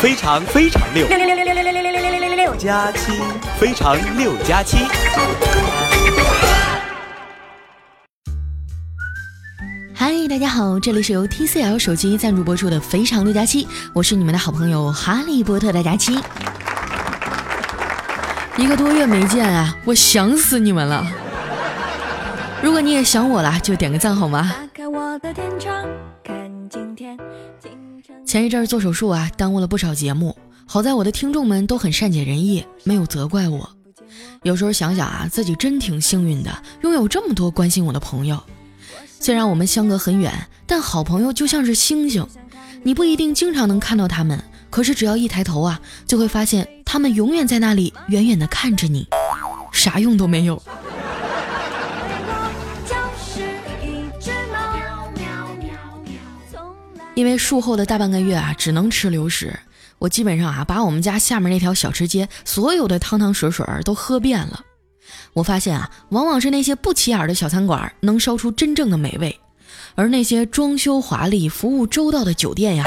非常非常六六六六六六六六六六六六六六加七，非常六加七。嗨，大家好，这里是由 TCL 手机赞助播出的《非常六加七》，我是你们的好朋友哈利波特的佳期。一个多月没见啊，我想死你们了。如果你也想我了，就点个赞好吗？前一阵做手术啊，耽误了不少节目。好在我的听众们都很善解人意，没有责怪我。有时候想想啊，自己真挺幸运的，拥有这么多关心我的朋友。虽然我们相隔很远，但好朋友就像是星星，你不一定经常能看到他们，可是只要一抬头啊，就会发现他们永远在那里，远远的看着你，啥用都没有。因为术后的大半个月啊，只能吃流食，我基本上啊，把我们家下面那条小吃街所有的汤汤水水都喝遍了。我发现啊，往往是那些不起眼的小餐馆能烧出真正的美味，而那些装修华丽、服务周到的酒店呀，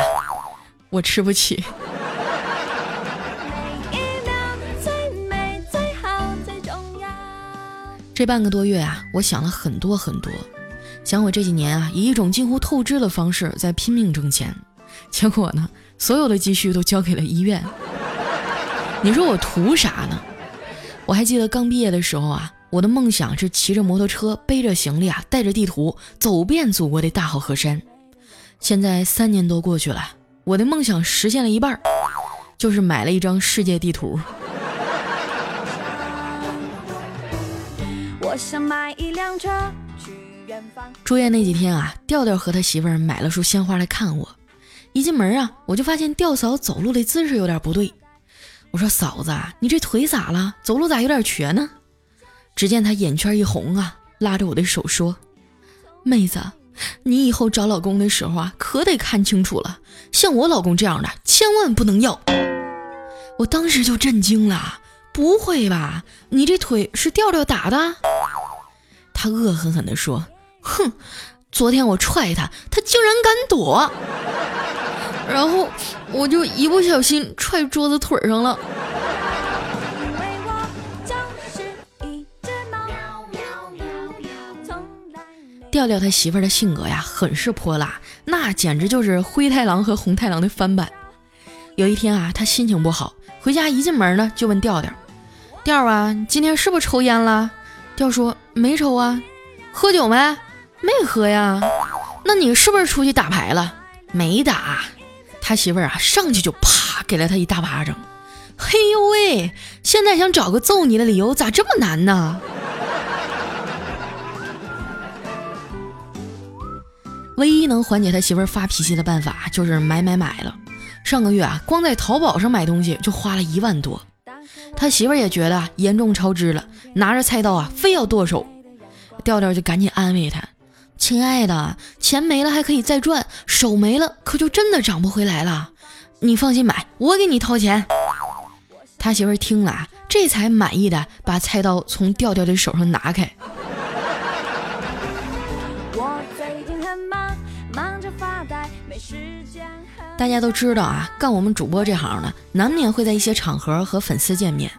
我吃不起。这半个多月啊，我想了很多很多。想我这几年啊，以一种近乎透支的方式在拼命挣钱，结果呢，所有的积蓄都交给了医院。你说我图啥呢？我还记得刚毕业的时候啊，我的梦想是骑着摩托车，背着行李啊，带着地图，走遍祖国的大好河山。现在三年多过去了，我的梦想实现了一半，就是买了一张世界地图。我想买一辆车。住院那几天啊，调调和他媳妇儿买了束鲜花来看我。一进门啊，我就发现调嫂走路的姿势有点不对。我说：“嫂子，你这腿咋了？走路咋有点瘸呢？”只见她眼圈一红啊，拉着我的手说：“妹子，你以后找老公的时候啊，可得看清楚了，像我老公这样的千万不能要。”我当时就震惊了，不会吧？你这腿是调调打的？他恶狠狠地说。哼，昨天我踹他，他竟然敢躲，然后我就一不小心踹桌子腿上了。调调他媳妇儿的性格呀，很是泼辣，那简直就是灰太狼和红太狼的翻版。有一天啊，他心情不好，回家一进门呢，就问调调：“调啊，今天是不是抽烟了？”调说：“没抽啊。”喝酒没？没喝呀，那你是不是出去打牌了？没打。他媳妇儿啊，上去就啪给了他一大巴掌。嘿呦喂，现在想找个揍你的理由，咋这么难呢？唯一能缓解他媳妇儿发脾气的办法，就是买买买了。上个月啊，光在淘宝上买东西就花了一万多。他媳妇儿也觉得严重超支了，拿着菜刀啊，非要剁手。调调就赶紧安慰他。亲爱的，钱没了还可以再赚，手没了可就真的涨不回来了。你放心买，我给你掏钱。他媳妇听了，这才满意的把菜刀从调调的手上拿开。大家都知道啊，干我们主播这行的，难免会在一些场合和粉丝见面。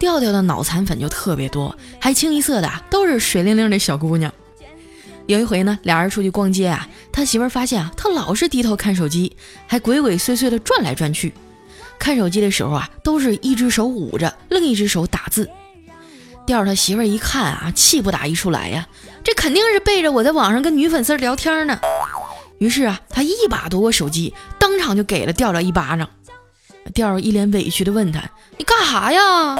调调的脑残粉就特别多，还清一色的都是水灵灵的小姑娘。有一回呢，俩人出去逛街啊，他媳妇儿发现啊，他老是低头看手机，还鬼鬼祟祟的转来转去。看手机的时候啊，都是一只手捂着，另一只手打字。调儿他媳妇儿一看啊，气不打一处来呀，这肯定是背着我在网上跟女粉丝聊天呢。于是啊，他一把夺过手机，当场就给了调调一巴掌。调儿一脸委屈的问他：“你干啥呀？”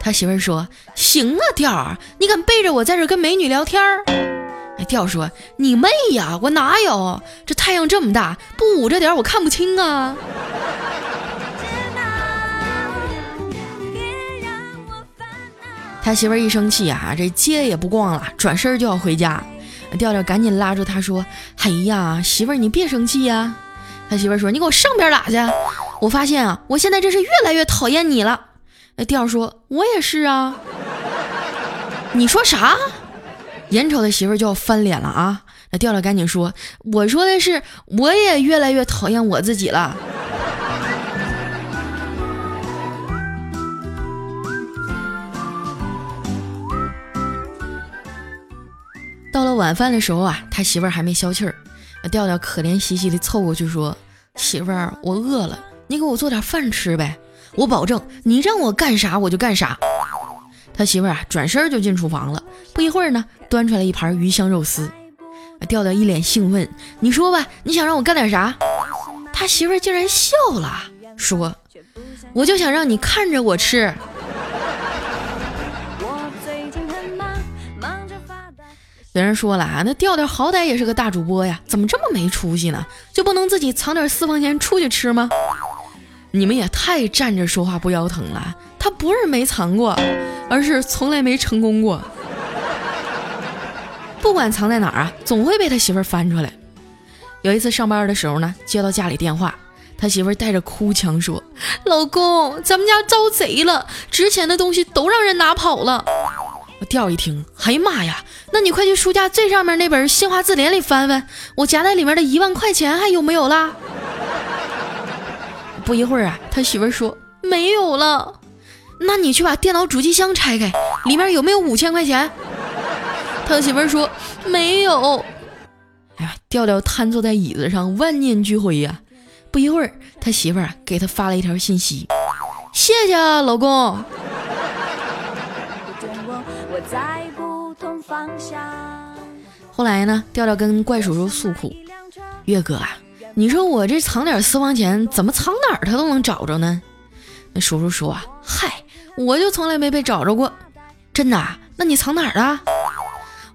他媳妇儿说：“行啊，调儿，你敢背着我在这跟美女聊天儿？”哎，调说：“你妹呀，我哪有？这太阳这么大，不捂着点我看不清啊。”他媳妇儿一生气啊，这街也不逛了，转身就要回家。调调赶紧拉住他说：“哎呀，媳妇儿你别生气呀。”他媳妇儿说：“你给我上边打去！我发现啊，我现在真是越来越讨厌你了。”哎调说：“我也是啊。”你说啥？眼瞅他媳妇就要翻脸了啊！那调调赶紧说：“我说的是，我也越来越讨厌我自己了。”到了晚饭的时候啊，他媳妇儿还没消气儿，那调调可怜兮兮的凑过去说：“媳妇儿，我饿了，你给我做点饭吃呗，我保证你让我干啥我就干啥。”他媳妇儿啊，转身就进厨房了，不一会儿呢，端出来一盘鱼香肉丝。调调一脸兴奋：“你说吧，你想让我干点啥？”他媳妇儿竟然笑了，说：“我就想让你看着我吃。”有人说了啊，那调调好歹也是个大主播呀，怎么这么没出息呢？就不能自己藏点私房钱出去吃吗？你们也太站着说话不腰疼了。他不是没藏过，而是从来没成功过。不管藏在哪儿啊，总会被他媳妇儿翻出来。有一次上班的时候呢，接到家里电话，他媳妇儿带着哭腔说：“老公，咱们家遭贼了，值钱的东西都让人拿跑了。”我调一听，哎呀妈呀！那你快去书架最上面那本新华字典里翻翻，我夹在里面的一万块钱还有没有啦？不一会儿啊，他媳妇说没有了。那你去把电脑主机箱拆开，里面有没有五千块钱？他媳妇说没有。哎呀，调调瘫坐在椅子上，万念俱灰呀。不一会儿，他媳妇儿给他发了一条信息：谢谢啊，老公。后来呢？调调跟怪叔叔诉苦：“月哥啊，你说我这藏点私房钱，怎么藏哪儿他都能找着呢？”那叔叔说：“啊，嗨，我就从来没被找着过，真的？那你藏哪儿了？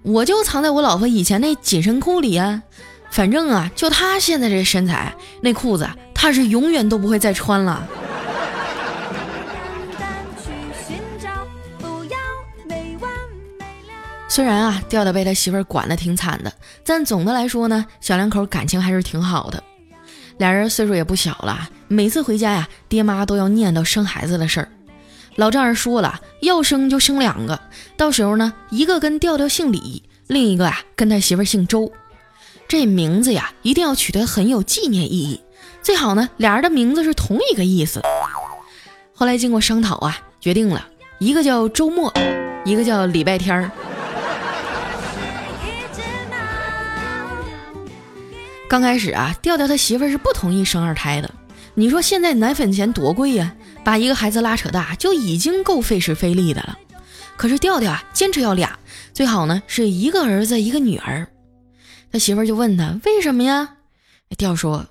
我就藏在我老婆以前那紧身裤里啊。反正啊，就她现在这身材，那裤子她是永远都不会再穿了。”虽然啊，调调被他媳妇管得挺惨的，但总的来说呢，小两口感情还是挺好的。俩人岁数也不小了，每次回家呀，爹妈都要念叨生孩子的事儿。老丈人说了，要生就生两个，到时候呢，一个跟调调姓李，另一个啊跟他媳妇姓周。这名字呀，一定要取得很有纪念意义，最好呢，俩人的名字是同一个意思。后来经过商讨啊，决定了一个叫周末，一个叫礼拜天儿。刚开始啊，调调他媳妇儿是不同意生二胎的。你说现在奶粉钱多贵呀，把一个孩子拉扯大就已经够费时费力的了。可是调调啊，坚持要俩，最好呢是一个儿子一个女儿。他媳妇儿就问他为什么呀？调说：“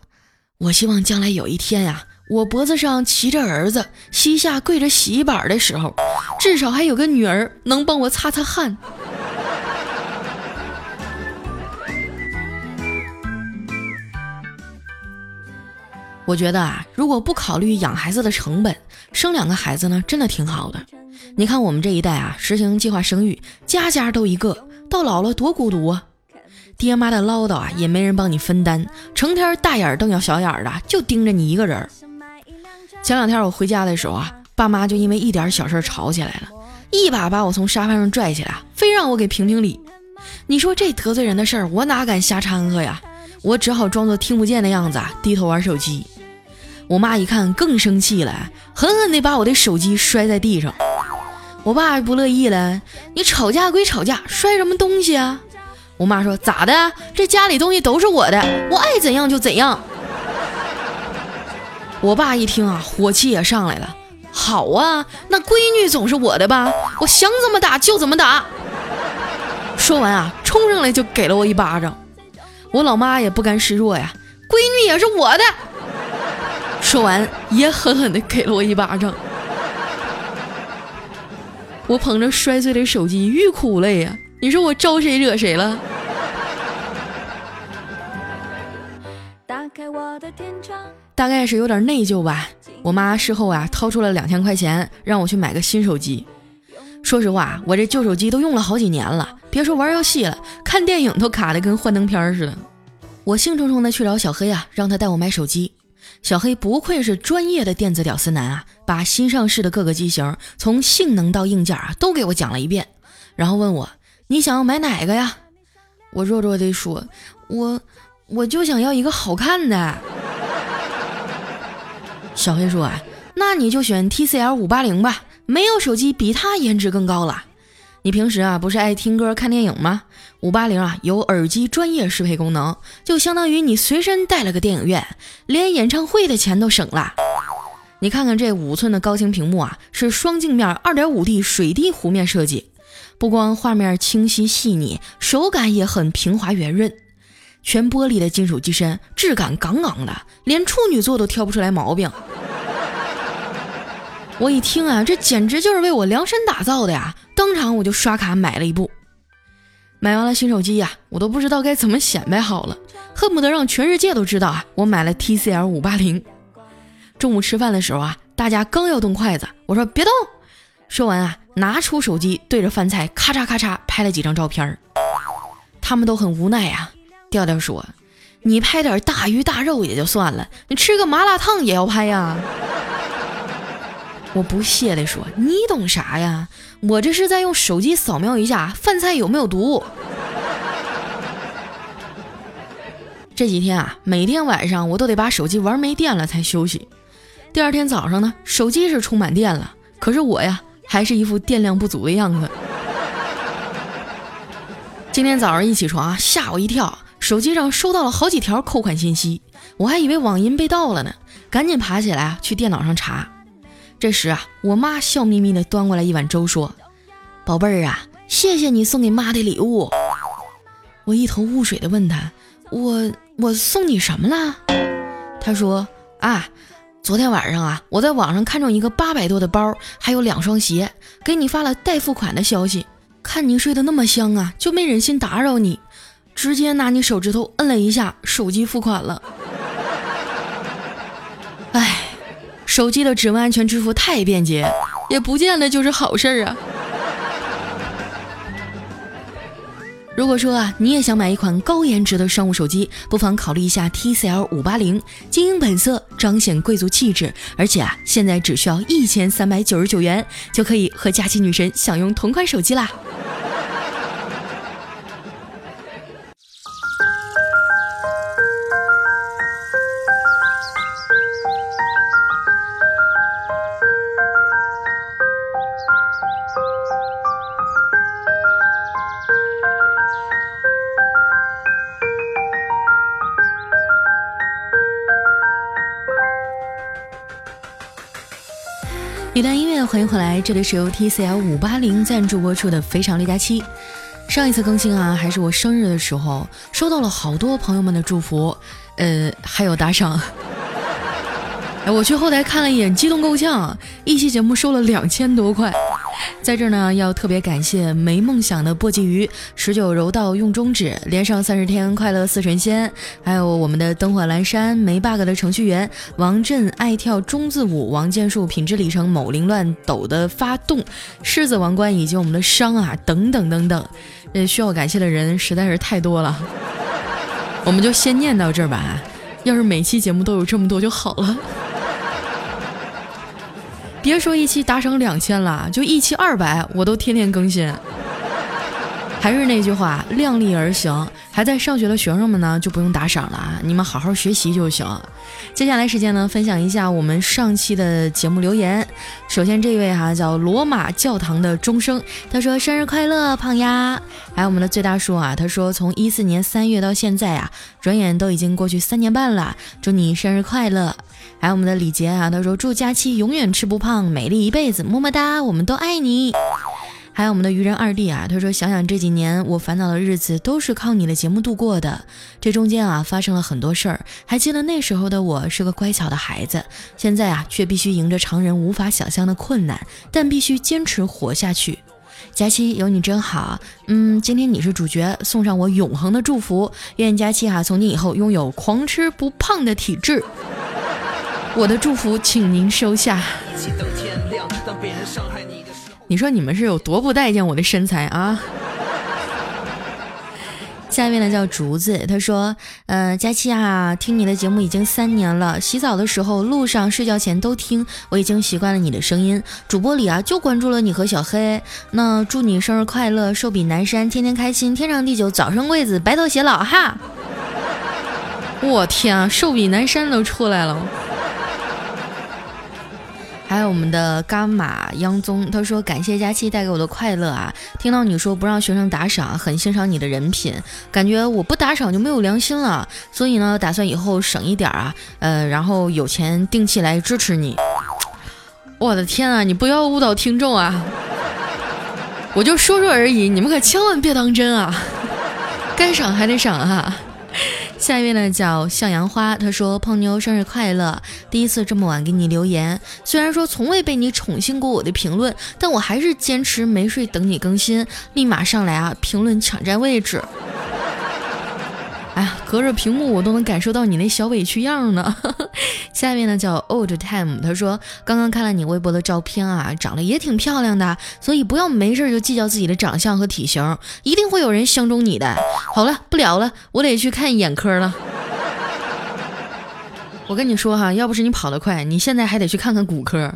我希望将来有一天呀，我脖子上骑着儿子，膝下跪着洗衣板的时候，至少还有个女儿能帮我擦擦汗。”我觉得啊，如果不考虑养孩子的成本，生两个孩子呢，真的挺好的。你看我们这一代啊，实行计划生育，家家都一个，到老了多孤独啊！爹妈的唠叨啊，也没人帮你分担，成天大眼瞪小眼的，就盯着你一个人。前两天我回家的时候啊，爸妈就因为一点小事吵起来了，一把把我从沙发上拽起来，非让我给评评理。你说这得罪人的事儿，我哪敢瞎掺和呀？我只好装作听不见的样子，低头玩手机。我妈一看更生气了，狠狠地把我的手机摔在地上。我爸不乐意了，你吵架归吵架，摔什么东西啊？我妈说咋的？这家里东西都是我的，我爱怎样就怎样。我爸一听啊，火气也上来了。好啊，那闺女总是我的吧？我想怎么打就怎么打。说完啊，冲上来就给了我一巴掌。我老妈也不甘示弱呀，闺女也是我的。说完也狠狠的给了我一巴掌。我捧着摔碎的手机欲哭无泪呀！你说我招谁惹谁了？大概是有点内疚吧。我妈事后啊掏出了两千块钱让我去买个新手机。说实话，我这旧手机都用了好几年了。别说玩游戏了，看电影都卡的跟幻灯片似的。我兴冲冲的去找小黑啊，让他带我买手机。小黑不愧是专业的电子屌丝男啊，把新上市的各个机型从性能到硬件啊都给我讲了一遍，然后问我你想要买哪个呀？我弱弱的说，我我就想要一个好看的。小黑说啊，那你就选 TCL 五八零吧，没有手机比它颜值更高了。你平时啊不是爱听歌看电影吗？五八零啊有耳机专业适配功能，就相当于你随身带了个电影院，连演唱会的钱都省了。你看看这五寸的高清屏幕啊，是双镜面二点五 D 水滴弧面设计，不光画面清晰细腻，手感也很平滑圆润。全玻璃的金属机身，质感杠杠的，连处女座都挑不出来毛病。我一听啊，这简直就是为我量身打造的呀！当场我就刷卡买了一部。买完了新手机呀，我都不知道该怎么显摆好了，恨不得让全世界都知道啊，我买了 TCL 五八零。中午吃饭的时候啊，大家刚要动筷子，我说别动。说完啊，拿出手机对着饭菜咔嚓咔嚓拍了几张照片。他们都很无奈呀。调调说：“你拍点大鱼大肉也就算了，你吃个麻辣烫也要拍呀？”我不屑地说：“你懂啥呀？我这是在用手机扫描一下饭菜有没有毒。”这几天啊，每天晚上我都得把手机玩没电了才休息。第二天早上呢，手机是充满电了，可是我呀，还是一副电量不足的样子。今天早上一起床啊，吓我一跳，手机上收到了好几条扣款信息，我还以为网银被盗了呢，赶紧爬起来，去电脑上查。这时啊，我妈笑眯眯的端过来一碗粥，说：“宝贝儿啊，谢谢你送给妈的礼物。”我一头雾水的问她：“我我送你什么了？”她说：“啊。”昨天晚上啊，我在网上看中一个八百多的包，还有两双鞋，给你发了待付款的消息。看你睡得那么香啊，就没忍心打扰你，直接拿你手指头摁了一下，手机付款了。哎，手机的指纹安全支付太便捷，也不见得就是好事儿啊。如果说啊，你也想买一款高颜值的商务手机，不妨考虑一下 TCL 五八零，精英本色，彰显贵族气质，而且啊，现在只需要一千三百九十九元，就可以和佳期女神享用同款手机啦。这里是由 TCL 五八零赞助播出的《非常六加七》。上一次更新啊，还是我生日的时候，收到了好多朋友们的祝福，呃，还有打赏。哎，我去后台看了一眼，激动够呛，一期节目收了两千多块。在这儿呢，要特别感谢没梦想的簸箕鱼、十九柔道用中指、连上三十天快乐似神仙，还有我们的灯火阑珊没 bug 的程序员王震、爱跳中字舞王建树、品质里程某凌乱抖的发动、狮子王冠以及我们的伤啊等等等等，呃，需要感谢的人实在是太多了，我们就先念到这儿吧。要是每期节目都有这么多就好了。别说一期打赏两千了，就一期二百，我都天天更新。还是那句话，量力而行。还在上学的学生们呢，就不用打赏了啊，你们好好学习就行。接下来时间呢，分享一下我们上期的节目留言。首先这位哈叫罗马教堂的钟声，他说生日快乐，胖丫。还有我们的最大叔啊，他说从一四年三月到现在啊，转眼都已经过去三年半了，祝你生日快乐。还有我们的李杰啊，他说祝佳期永远吃不胖，美丽一辈子，么么哒，我们都爱你。还有我们的愚人二弟啊，他说想想这几年我烦恼的日子都是靠你的节目度过的，这中间啊发生了很多事儿，还记得那时候的我是个乖巧的孩子，现在啊却必须迎着常人无法想象的困难，但必须坚持活下去。佳期有你真好，嗯，今天你是主角，送上我永恒的祝福，愿佳期哈从今以后拥有狂吃不胖的体质。我的祝福，请您收下。你说你们是有多不待见我的身材啊？下面呢叫竹子，他说：“呃，佳期啊，听你的节目已经三年了，洗澡的时候、路上、睡觉前都听，我已经习惯了你的声音。主播里啊，就关注了你和小黑。那祝你生日快乐，寿比南山，天天开心，天长地久，早生贵子，白头偕老哈！我天啊，寿比南山都出来了。”还有我们的伽马央宗，他说感谢佳期带给我的快乐啊！听到你说不让学生打赏，很欣赏你的人品，感觉我不打赏就没有良心了，所以呢，打算以后省一点啊，呃，然后有钱定期来支持你。我的天啊，你不要误导听众啊！我就说说而已，你们可千万别当真啊！该赏还得赏啊！下一位呢叫向阳花，他说：“胖妞生日快乐！第一次这么晚给你留言，虽然说从未被你宠幸过我的评论，但我还是坚持没睡等你更新，立马上来啊！评论抢占位置。”哎呀，隔着屏幕我都能感受到你那小委屈样呢。下面呢叫 Old Time，他说刚刚看了你微博的照片啊，长得也挺漂亮的，所以不要没事就计较自己的长相和体型，一定会有人相中你的。好了，不聊了，我得去看眼科了。我跟你说哈，要不是你跑得快，你现在还得去看看骨科，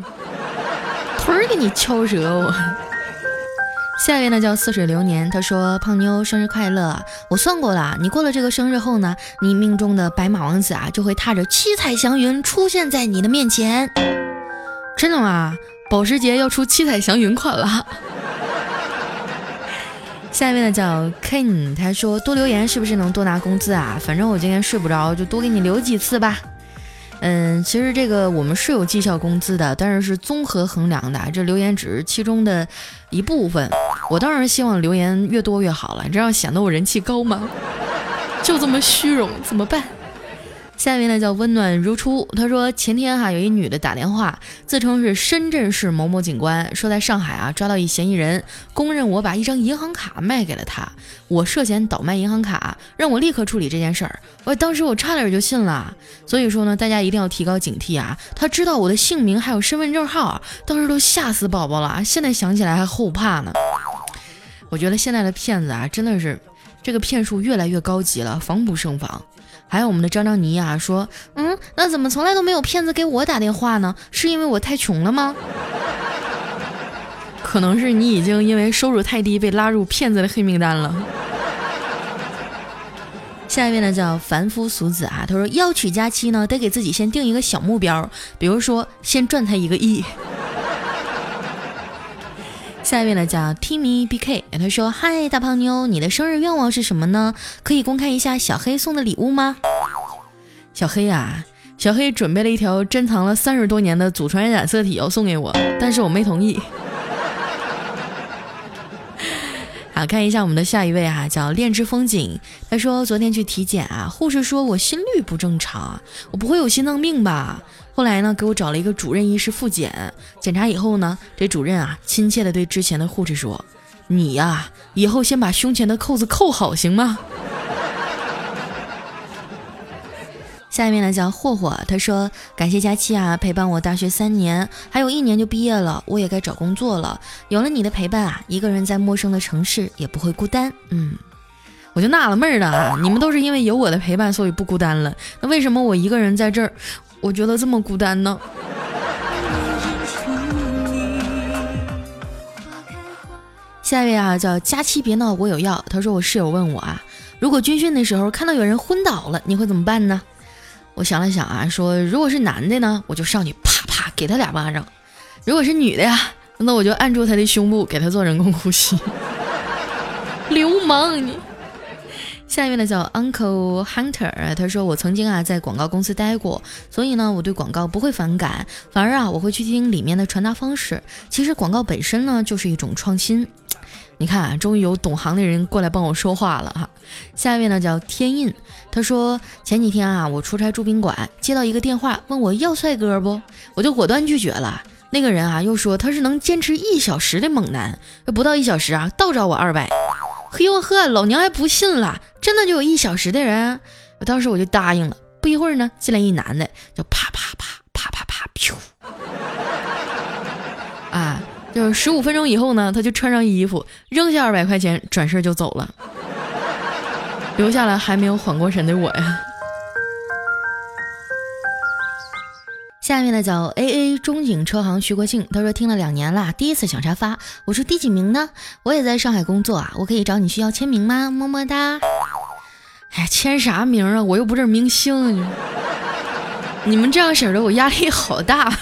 腿儿给你敲折我。下一位呢叫似水流年，他说：“胖妞生日快乐！我算过了，你过了这个生日后呢，你命中的白马王子啊，就会踏着七彩祥云出现在你的面前。真的吗？保时捷要出七彩祥云款了。”下一位呢叫 Ken，他说：“多留言是不是能多拿工资啊？反正我今天睡不着，就多给你留几次吧。”嗯，其实这个我们是有绩效工资的，但是是综合衡量的，这留言只是其中的一部分。我当然希望留言越多越好了，这样显得我人气高吗？就这么虚荣，怎么办？下一位呢叫温暖如初，他说前天哈有一女的打电话，自称是深圳市某某警官，说在上海啊抓到一嫌疑人，公认我把一张银行卡卖给了他，我涉嫌倒卖银行卡，让我立刻处理这件事儿。我当时我差点就信了，所以说呢，大家一定要提高警惕啊！他知道我的姓名还有身份证号，当时都吓死宝宝了，现在想起来还后怕呢。我觉得现在的骗子啊，真的是这个骗术越来越高级了，防不胜防。还有我们的张张妮啊，说，嗯，那怎么从来都没有骗子给我打电话呢？是因为我太穷了吗？可能是你已经因为收入太低被拉入骗子的黑名单了。下一位呢叫凡夫俗子啊，他说要娶佳期呢，得给自己先定一个小目标，比如说先赚他一个亿。下一位呢叫 Timmy BK，他说：“嗨，大胖妞，你的生日愿望是什么呢？可以公开一下小黑送的礼物吗？”小黑啊，小黑准备了一条珍藏了三十多年的祖传染色体要送给我，但是我没同意。好，看一下我们的下一位哈，叫恋之风景，他说昨天去体检啊，护士说我心率不正常，我不会有心脏病吧？后来呢，给我找了一个主任医师复检，检查以后呢，这主任啊，亲切的对之前的护士说：“你呀，以后先把胸前的扣子扣好，行吗？”下面呢叫霍霍，他说：“感谢佳期啊，陪伴我大学三年，还有一年就毕业了，我也该找工作了。有了你的陪伴啊，一个人在陌生的城市也不会孤单。”嗯，我就纳了闷儿了啊，你们都是因为有我的陪伴，所以不孤单了，那为什么我一个人在这儿？我觉得这么孤单呢。下一位啊，叫佳期别闹，我有药。他说我室友问我啊，如果军训的时候看到有人昏倒了，你会怎么办呢？我想了想啊，说如果是男的呢，我就上去啪啪给他俩巴掌；如果是女的呀，那我就按住他的胸部给他做人工呼吸。流氓你！下一位呢叫 Uncle Hunter，他说我曾经啊在广告公司待过，所以呢我对广告不会反感，反而啊我会去听里面的传达方式。其实广告本身呢就是一种创新。你看啊，终于有懂行的人过来帮我说话了哈。下一位呢叫天印，他说前几天啊我出差住宾馆，接到一个电话问我要帅哥不，我就果断拒绝了。那个人啊又说他是能坚持一小时的猛男，不到一小时啊倒找我二百。嘿呦呵，老娘还不信了，真的就有一小时的人，我当时我就答应了。不一会儿呢，进来一男的，就啪啪啪啪，噗，啊，就十五分钟以后呢，他就穿上衣服，扔下二百块钱，转身就走了，留下了还没有缓过神的我呀。下面呢叫 A A 中景车行徐国庆，他说听了两年了，第一次想沙发。我说第几名呢？我也在上海工作啊，我可以找你需要签名吗？么么哒。哎，签啥名啊？我又不是明星。你们这样式的我压力好大。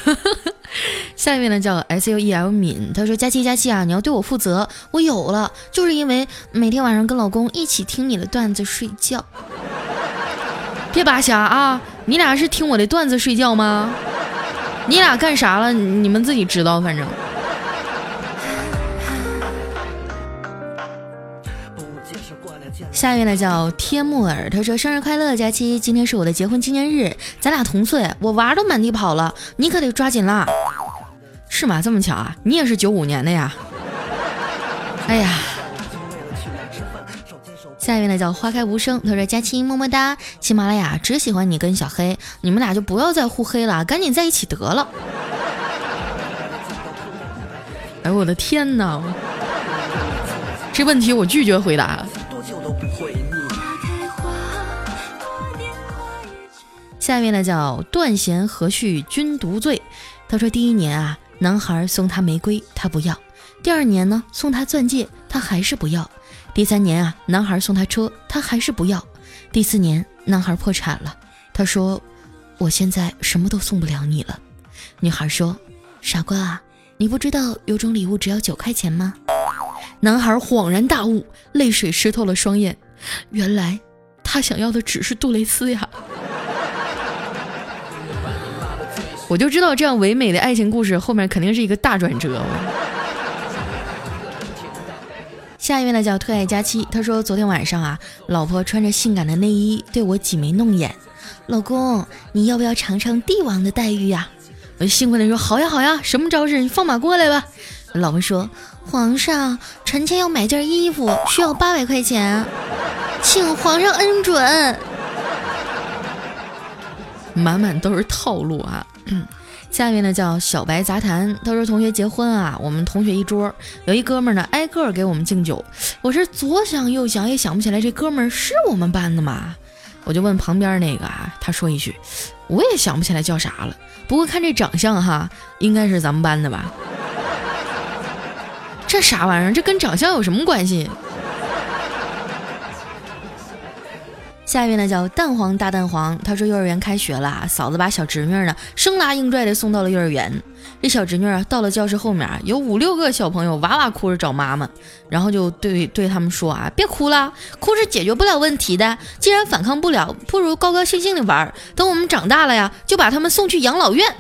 下一位呢叫 S U E L 敏，他说：“佳期佳期啊，你要对我负责，我有了，就是因为每天晚上跟老公一起听你的段子睡觉。别扒瞎啊，你俩是听我的段子睡觉吗？你俩干啥了？你们自己知道，反正。”下一位呢叫天木耳，他说：“生日快乐，佳期，今天是我的结婚纪念日，咱俩同岁，我娃都满地跑了，你可得抓紧啦。”是吗？这么巧啊？你也是九五年的呀？哎呀！下一位呢叫花开无声，他说：“佳期么么哒，喜马拉雅只喜欢你跟小黑，你们俩就不要再互黑了，赶紧在一起得了。”哎，我的天哪！这问题我拒绝回答。下一位呢叫断弦何须君独醉，他说第一年啊。男孩送她玫瑰，她不要。第二年呢，送她钻戒，她还是不要。第三年啊，男孩送她车，她还是不要。第四年，男孩破产了，他说：“我现在什么都送不了你了。”女孩说：“傻瓜啊，你不知道有种礼物只要九块钱吗？”男孩恍然大悟，泪水湿透了双眼。原来他想要的只是杜蕾斯呀。我就知道这样唯美的爱情故事后面肯定是一个大转折。下一位呢叫特爱佳期，他说昨天晚上啊，老婆穿着性感的内衣对我挤眉弄眼，老公你要不要尝尝帝王的待遇呀？我兴奋的说好呀好呀，什么招式？你放马过来吧。老婆说皇上，臣妾要买件衣服，需要八百块钱，请皇上恩准。满满都是套路啊。下面呢叫小白杂谈，他说同学结婚啊，我们同学一桌有一哥们呢挨个给我们敬酒，我是左想右想也想不起来这哥们是我们班的吗，我就问旁边那个啊，他说一句，我也想不起来叫啥了，不过看这长相哈，应该是咱们班的吧？这啥玩意儿？这跟长相有什么关系？下一位呢叫蛋黄大蛋黄，他说幼儿园开学了，嫂子把小侄女呢生拉硬拽的送到了幼儿园。这小侄女啊到了教室后面，有五六个小朋友哇哇哭着找妈妈，然后就对对他们说啊，别哭了，哭是解决不了问题的，既然反抗不了，不如高高兴兴的玩，等我们长大了呀，就把他们送去养老院。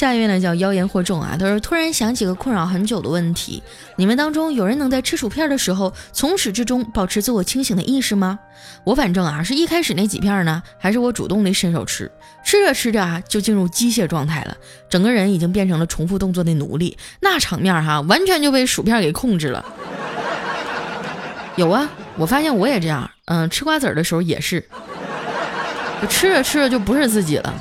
下一位呢叫妖言惑众啊，他说突然想起个困扰很久的问题：你们当中有人能在吃薯片的时候从始至终保持自我清醒的意识吗？我反正啊是一开始那几片呢，还是我主动的伸手吃，吃着吃着啊就进入机械状态了，整个人已经变成了重复动作的奴隶，那场面哈完全就被薯片给控制了。有啊，我发现我也这样，嗯，吃瓜子的时候也是，吃着吃着就不是自己了，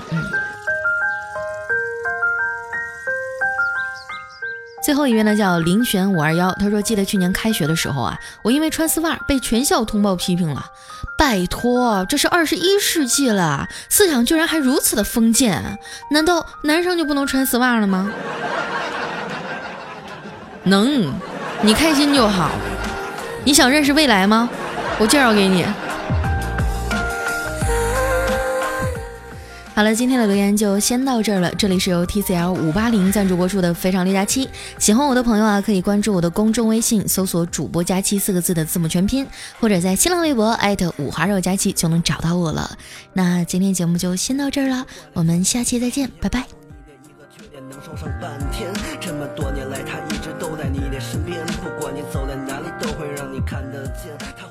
最后一位呢叫林璇五二幺，他说记得去年开学的时候啊，我因为穿丝袜被全校通报批评了。拜托，这是二十一世纪了，思想居然还如此的封建，难道男生就不能穿丝袜了吗？能，你开心就好。你想认识未来吗？我介绍给你。好了，今天的留言就先到这儿了。这里是由 TCL 五八零赞助播出的《非常六加七》，喜欢我的朋友啊，可以关注我的公众微信，搜索“主播佳期”四个字的字母全拼，或者在新浪微博艾特五花肉佳期就能找到我了。那今天节目就先到这儿了，我们下期再见，拜拜。这么多年来，他一直都在你的身边，不管你走在哪里，都会让你看得见。他。